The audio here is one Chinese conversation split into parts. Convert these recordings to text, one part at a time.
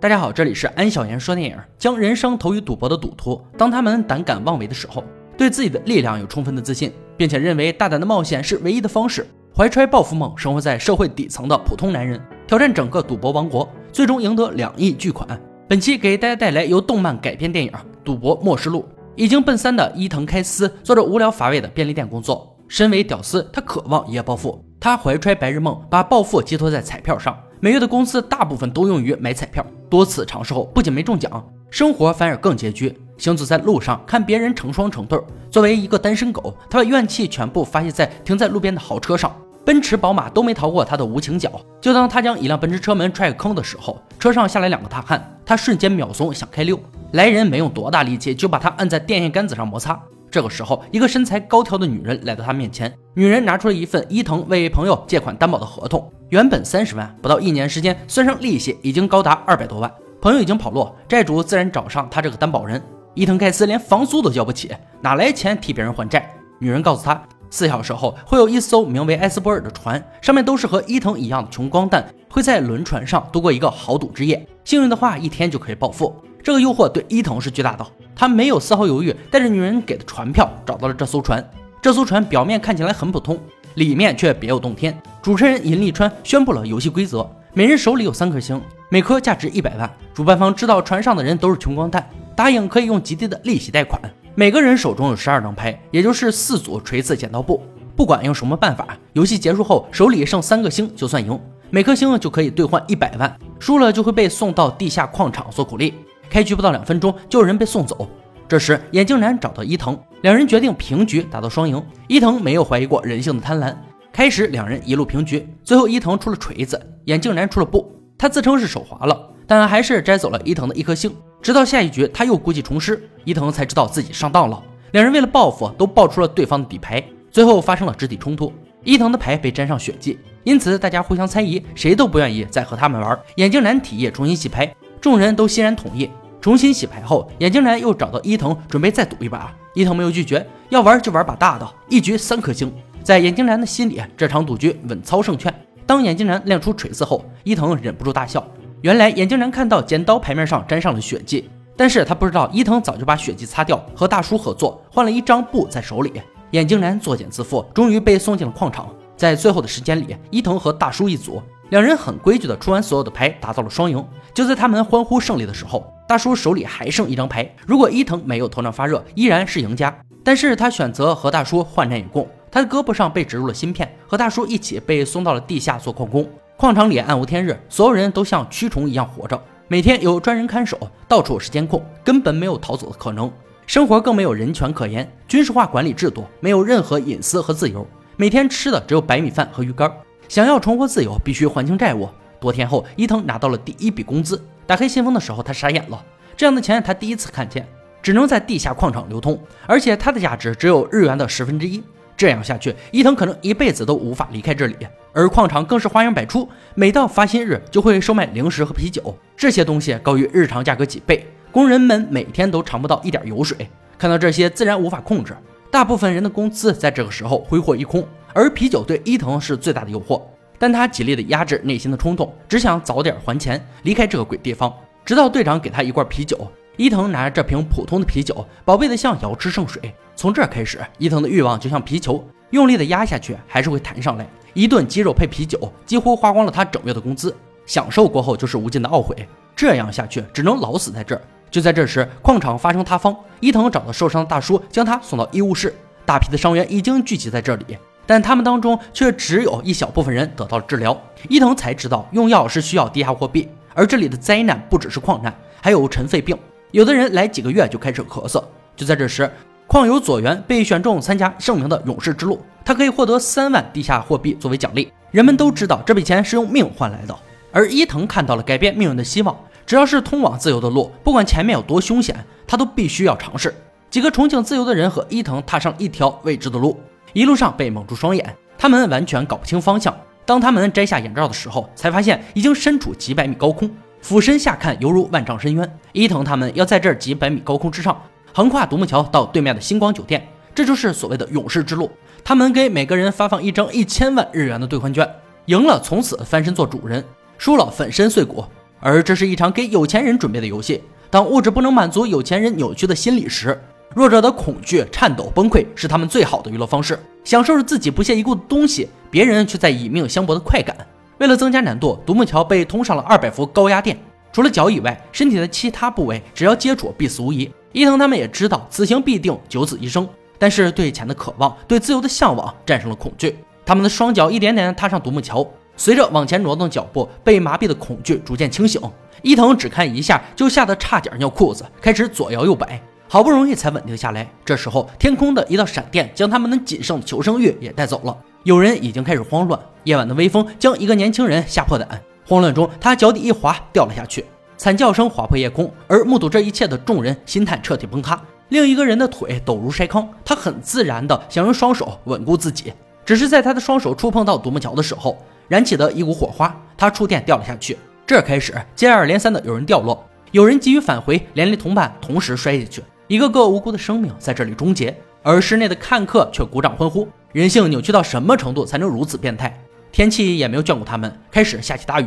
大家好，这里是安小言说电影。将人生投于赌博的赌徒，当他们胆敢妄为的时候，对自己的力量有充分的自信，并且认为大胆的冒险是唯一的方式，怀揣抱负梦，生活在社会底层的普通男人，挑战整个赌博王国，最终赢得两亿巨款。本期给大家带来由动漫改编电影《赌博默示录》。已经奔三的伊藤开司做着无聊乏味的便利店工作，身为屌丝，他渴望一夜暴富。他怀揣白日梦，把暴富寄托在彩票上。每月的工资大部分都用于买彩票。多次尝试后，不仅没中奖，生活反而更拮据。行走在路上，看别人成双成对。作为一个单身狗，他把怨气全部发泄在停在路边的豪车上。奔驰、宝马都没逃过他的无情脚。就当他将一辆奔驰车门踹个坑的时候，车上下来两个大汉，他瞬间秒怂，想开溜。来人没用多大力气，就把他按在电线杆子上摩擦。这个时候，一个身材高挑的女人来到他面前。女人拿出了一份伊藤为朋友借款担保的合同，原本三十万，不到一年时间，算上利息，已经高达二百多万。朋友已经跑路，债主自然找上他这个担保人。伊藤盖斯连房租都交不起，哪来钱替别人还债？女人告诉他，四小时后会有一艘名为埃斯波尔的船，上面都是和伊藤一样的穷光蛋，会在轮船上度过一个豪赌之夜，幸运的话，一天就可以暴富。这个诱惑对伊藤是巨大的，他没有丝毫犹豫，带着女人给的船票找到了这艘船。这艘船表面看起来很普通，里面却别有洞天。主持人尹立川宣布了游戏规则：每人手里有三颗星，每颗价值一百万。主办方知道船上的人都是穷光蛋，答应可以用极低的利息贷款。每个人手中有十二张牌，也就是四组锤子剪刀布。不管用什么办法，游戏结束后手里剩三个星就算赢，每颗星就可以兑换一百万。输了就会被送到地下矿场做苦力。开局不到两分钟，就有人被送走。这时，眼镜男找到伊藤，两人决定平局，打到双赢。伊藤没有怀疑过人性的贪婪。开始，两人一路平局，最后伊藤出了锤子，眼镜男出了布。他自称是手滑了，但还是摘走了伊藤的一颗星。直到下一局，他又故技重施，伊藤才知道自己上当了。两人为了报复，都爆出了对方的底牌，最后发生了肢体冲突。伊藤的牌被沾上血迹，因此大家互相猜疑，谁都不愿意再和他们玩。眼镜男提议重新洗牌。众人都欣然同意。重新洗牌后，眼镜男又找到伊藤，准备再赌一把。伊藤没有拒绝，要玩就玩把大的，一局三颗星。在眼镜男的心里，这场赌局稳操胜券。当眼镜男亮出锤子后，伊藤忍不住大笑。原来眼镜男看到剪刀牌面上沾上了血迹，但是他不知道伊藤早就把血迹擦掉，和大叔合作换了一张布在手里。眼镜男作茧自缚，终于被送进了矿场。在最后的时间里，伊藤和大叔一组。两人很规矩的出完所有的牌，达到了双赢。就在他们欢呼胜利的时候，大叔手里还剩一张牌。如果伊藤没有头脑发热，依然是赢家。但是他选择和大叔患难与共。他的胳膊上被植入了芯片，和大叔一起被送到了地下做矿工。矿场里暗无天日，所有人都像蛆虫一样活着。每天有专人看守，到处是监控，根本没有逃走的可能。生活更没有人权可言，军事化管理制度，没有任何隐私和自由。每天吃的只有白米饭和鱼干。想要重获自由，必须还清债务。多天后，伊藤拿到了第一笔工资。打开信封的时候，他傻眼了。这样的钱他第一次看见，只能在地下矿场流通，而且它的价值只有日元的十分之一。这样下去，伊藤可能一辈子都无法离开这里。而矿场更是花样百出，每到发薪日就会售卖零食和啤酒，这些东西高于日常价格几倍，工人们每天都尝不到一点油水。看到这些，自然无法控制。大部分人的工资在这个时候挥霍一空。而啤酒对伊藤是最大的诱惑，但他极力的压制内心的冲动，只想早点还钱，离开这个鬼地方。直到队长给他一罐啤酒，伊藤拿着这瓶普通的啤酒，宝贝的像瑶池圣水。从这开始，伊藤的欲望就像皮球，用力的压下去还是会弹上来。一顿鸡肉配啤酒，几乎花光了他整月的工资。享受过后就是无尽的懊悔，这样下去只能老死在这儿。就在这时，矿场发生塌方，伊藤找到受伤的大叔，将他送到医务室。大批的伤员已经聚集在这里。但他们当中却只有一小部分人得到了治疗。伊藤才知道用药是需要地下货币，而这里的灾难不只是矿难，还有尘肺病。有的人来几个月就开始咳嗽。就在这时，矿友佐原被选中参加盛名的勇士之路，他可以获得三万地下货币作为奖励。人们都知道这笔钱是用命换来的，而伊藤看到了改变命运的希望。只要是通往自由的路，不管前面有多凶险，他都必须要尝试。几个憧憬自由的人和伊藤踏上一条未知的路。一路上被蒙住双眼，他们完全搞不清方向。当他们摘下眼罩的时候，才发现已经身处几百米高空，俯身下看犹如万丈深渊。伊藤他们要在这几百米高空之上，横跨独木桥到对面的星光酒店，这就是所谓的勇士之路。他们给每个人发放一张一千万日元的兑换券，赢了从此翻身做主人，输了粉身碎骨。而这是一场给有钱人准备的游戏。当物质不能满足有钱人扭曲的心理时，弱者的恐惧、颤抖、崩溃是他们最好的娱乐方式，享受着自己不屑一顾的东西，别人却在以命相搏的快感。为了增加难度，独木桥被通上了二百伏高压电，除了脚以外，身体的其他部位只要接触必死无疑。伊藤他们也知道此行必定九死一生，但是对钱的渴望、对自由的向往战胜了恐惧，他们的双脚一点点踏上独木桥。随着往前挪动脚步，被麻痹的恐惧逐渐清醒。伊藤只看一下就吓得差点尿裤子，开始左摇右摆，好不容易才稳定下来。这时候，天空的一道闪电将他们能仅剩的求生欲也带走了。有人已经开始慌乱，夜晚的微风将一个年轻人吓破胆。慌乱中，他脚底一滑，掉了下去，惨叫声划破夜空。而目睹这一切的众人心态彻底崩塌。另一个人的腿抖如筛糠，他很自然地想用双手稳固自己，只是在他的双手触碰到独木桥的时候。燃起的一股火花，他触电掉了下去。这开始接二连三的有人掉落，有人急于返回，连累同伴同时摔下去，一个个无辜的生命在这里终结。而室内的看客却鼓掌欢呼。人性扭曲到什么程度才能如此变态？天气也没有眷顾他们，开始下起大雨。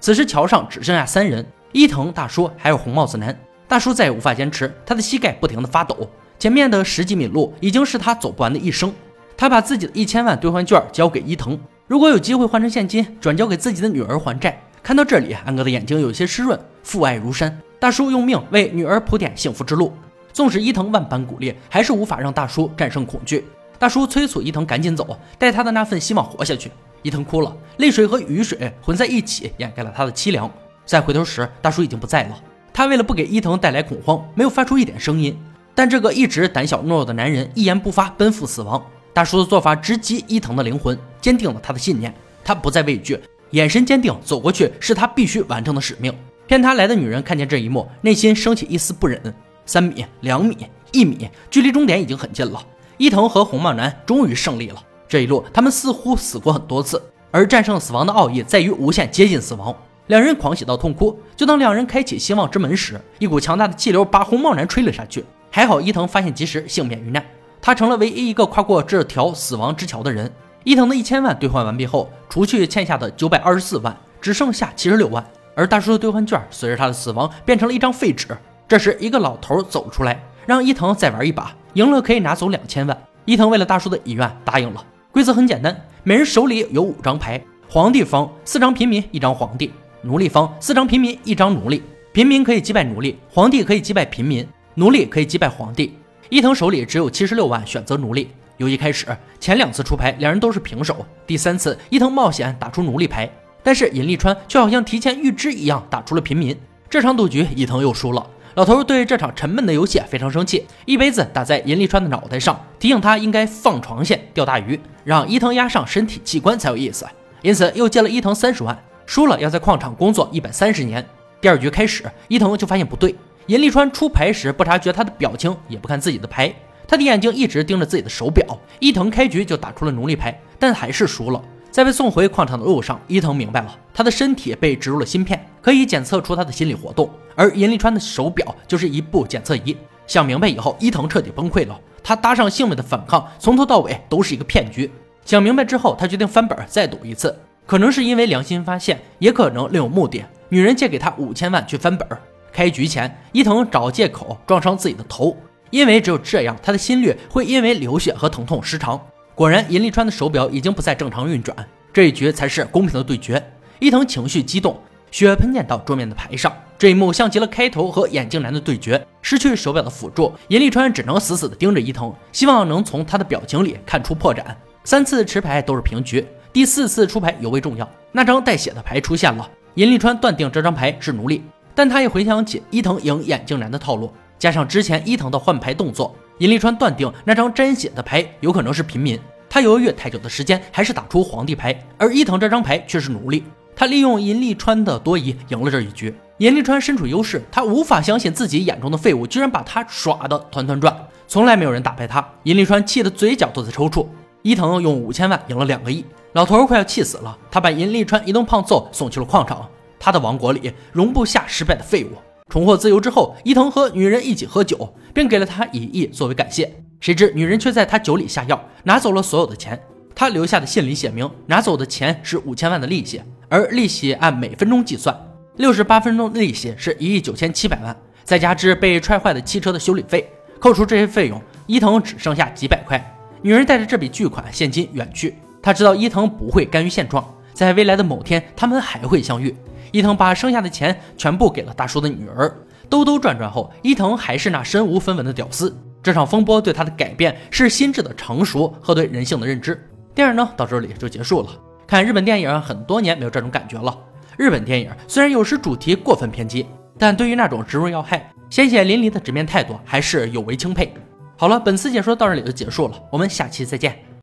此时桥上只剩下三人：伊藤大叔还有红帽子男。大叔再也无法坚持，他的膝盖不停的发抖。前面的十几米路已经是他走不完的一生。他把自己的一千万兑换券交给伊藤。如果有机会换成现金，转交给自己的女儿还债。看到这里，安哥的眼睛有些湿润。父爱如山，大叔用命为女儿铺垫幸福之路。纵使伊藤万般鼓励，还是无法让大叔战胜恐惧。大叔催促伊藤赶紧走，带他的那份希望活下去。伊藤哭了，泪水和雨水混在一起，掩盖了他的凄凉。再回头时，大叔已经不在了。他为了不给伊藤带来恐慌，没有发出一点声音。但这个一直胆小懦弱的男人，一言不发，奔赴死亡。大叔的做法直击伊藤的灵魂，坚定了他的信念。他不再畏惧，眼神坚定，走过去是他必须完成的使命。骗他来的女人看见这一幕，内心升起一丝不忍。三米、两米、一米，距离终点已经很近了。伊藤和红帽男终于胜利了。这一路，他们似乎死过很多次，而战胜死亡的奥义在于无限接近死亡。两人狂喜到痛哭。就当两人开启希望之门时，一股强大的气流把红帽男吹了下去。还好伊藤发现及时，幸免于难。他成了唯一一个跨过这条死亡之桥的人。伊藤的一千万兑换完毕后，除去欠下的九百二十四万，只剩下七十六万。而大叔的兑换券随着他的死亡变成了一张废纸。这时，一个老头走出来，让伊藤再玩一把，赢了可以拿走两千万。伊藤为了大叔的遗愿答应了。规则很简单，每人手里有五张牌：皇帝方四张平民，一张皇帝；奴隶方四张平民，一张奴隶。平民可以击败奴隶，皇帝可以击败平民，奴隶可以击败皇帝。伊藤手里只有七十六万，选择奴隶。游戏开始，前两次出牌，两人都是平手。第三次，伊藤冒险打出奴隶牌，但是尹立川却好像提前预知一样打出了平民。这场赌局，伊藤又输了。老头对这场沉闷的游戏非常生气，一杯子打在尹立川的脑袋上，提醒他应该放长线钓大鱼，让伊藤压上身体器官才有意思。因此又借了伊藤三十万，输了要在矿场工作一百三十年。第二局开始，伊藤就发现不对。尹立川出牌时不察觉他的表情，也不看自己的牌，他的眼睛一直盯着自己的手表。伊藤开局就打出了奴隶牌，但还是输了。在被送回矿场的路上，伊藤明白了，他的身体被植入了芯片，可以检测出他的心理活动，而尹立川的手表就是一部检测仪。想明白以后，伊藤彻底崩溃了。他搭上性命的反抗，从头到尾都是一个骗局。想明白之后，他决定翻本再赌一次，可能是因为良心发现，也可能另有目的。女人借给他五千万去翻本。开局前，伊藤找借口撞伤自己的头，因为只有这样，他的心率会因为流血和疼痛失常。果然，尹立川的手表已经不再正常运转，这一局才是公平的对决。伊藤情绪激动，血喷溅到桌面的牌上。这一幕像极了开头和眼镜男的对决。失去手表的辅助，尹立川只能死死地盯着伊藤，希望能从他的表情里看出破绽。三次持牌都是平局，第四次出牌尤为重要。那张带血的牌出现了，尹立川断定这张牌是奴隶。但他也回想起伊藤赢眼镜男的套路，加上之前伊藤的换牌动作，尹立川断定那张沾血的牌有可能是平民。他犹豫太久的时间，还是打出皇帝牌，而伊藤这张牌却是奴隶。他利用尹立川的多疑赢了这一局。尹立川身处优势，他无法相信自己眼中的废物居然把他耍得团团转，从来没有人打败他。尹立川气得嘴角都在抽搐。伊藤用五千万赢了两个亿，老头快要气死了。他把尹立川一顿胖揍，送去了矿场。他的王国里容不下失败的废物。重获自由之后，伊藤和女人一起喝酒，并给了他一亿作为感谢。谁知女人却在他酒里下药，拿走了所有的钱。他留下的信里写明，拿走的钱是五千万的利息，而利息按每分钟计算。六十八分钟的利息是一亿九千七百万，再加之被踹坏的汽车的修理费，扣除这些费用，伊藤只剩下几百块。女人带着这笔巨款现金远去，她知道伊藤不会甘于现状，在未来的某天他们还会相遇。伊藤把剩下的钱全部给了大叔的女儿。兜兜转转后，伊藤还是那身无分文的屌丝。这场风波对他的改变是心智的成熟和对人性的认知。电影呢到这里就结束了。看日本电影很多年没有这种感觉了。日本电影虽然有时主题过分偏激，但对于那种直入要害、鲜血淋漓的直面态度，还是有为钦佩。好了，本次解说到这里就结束了，我们下期再见。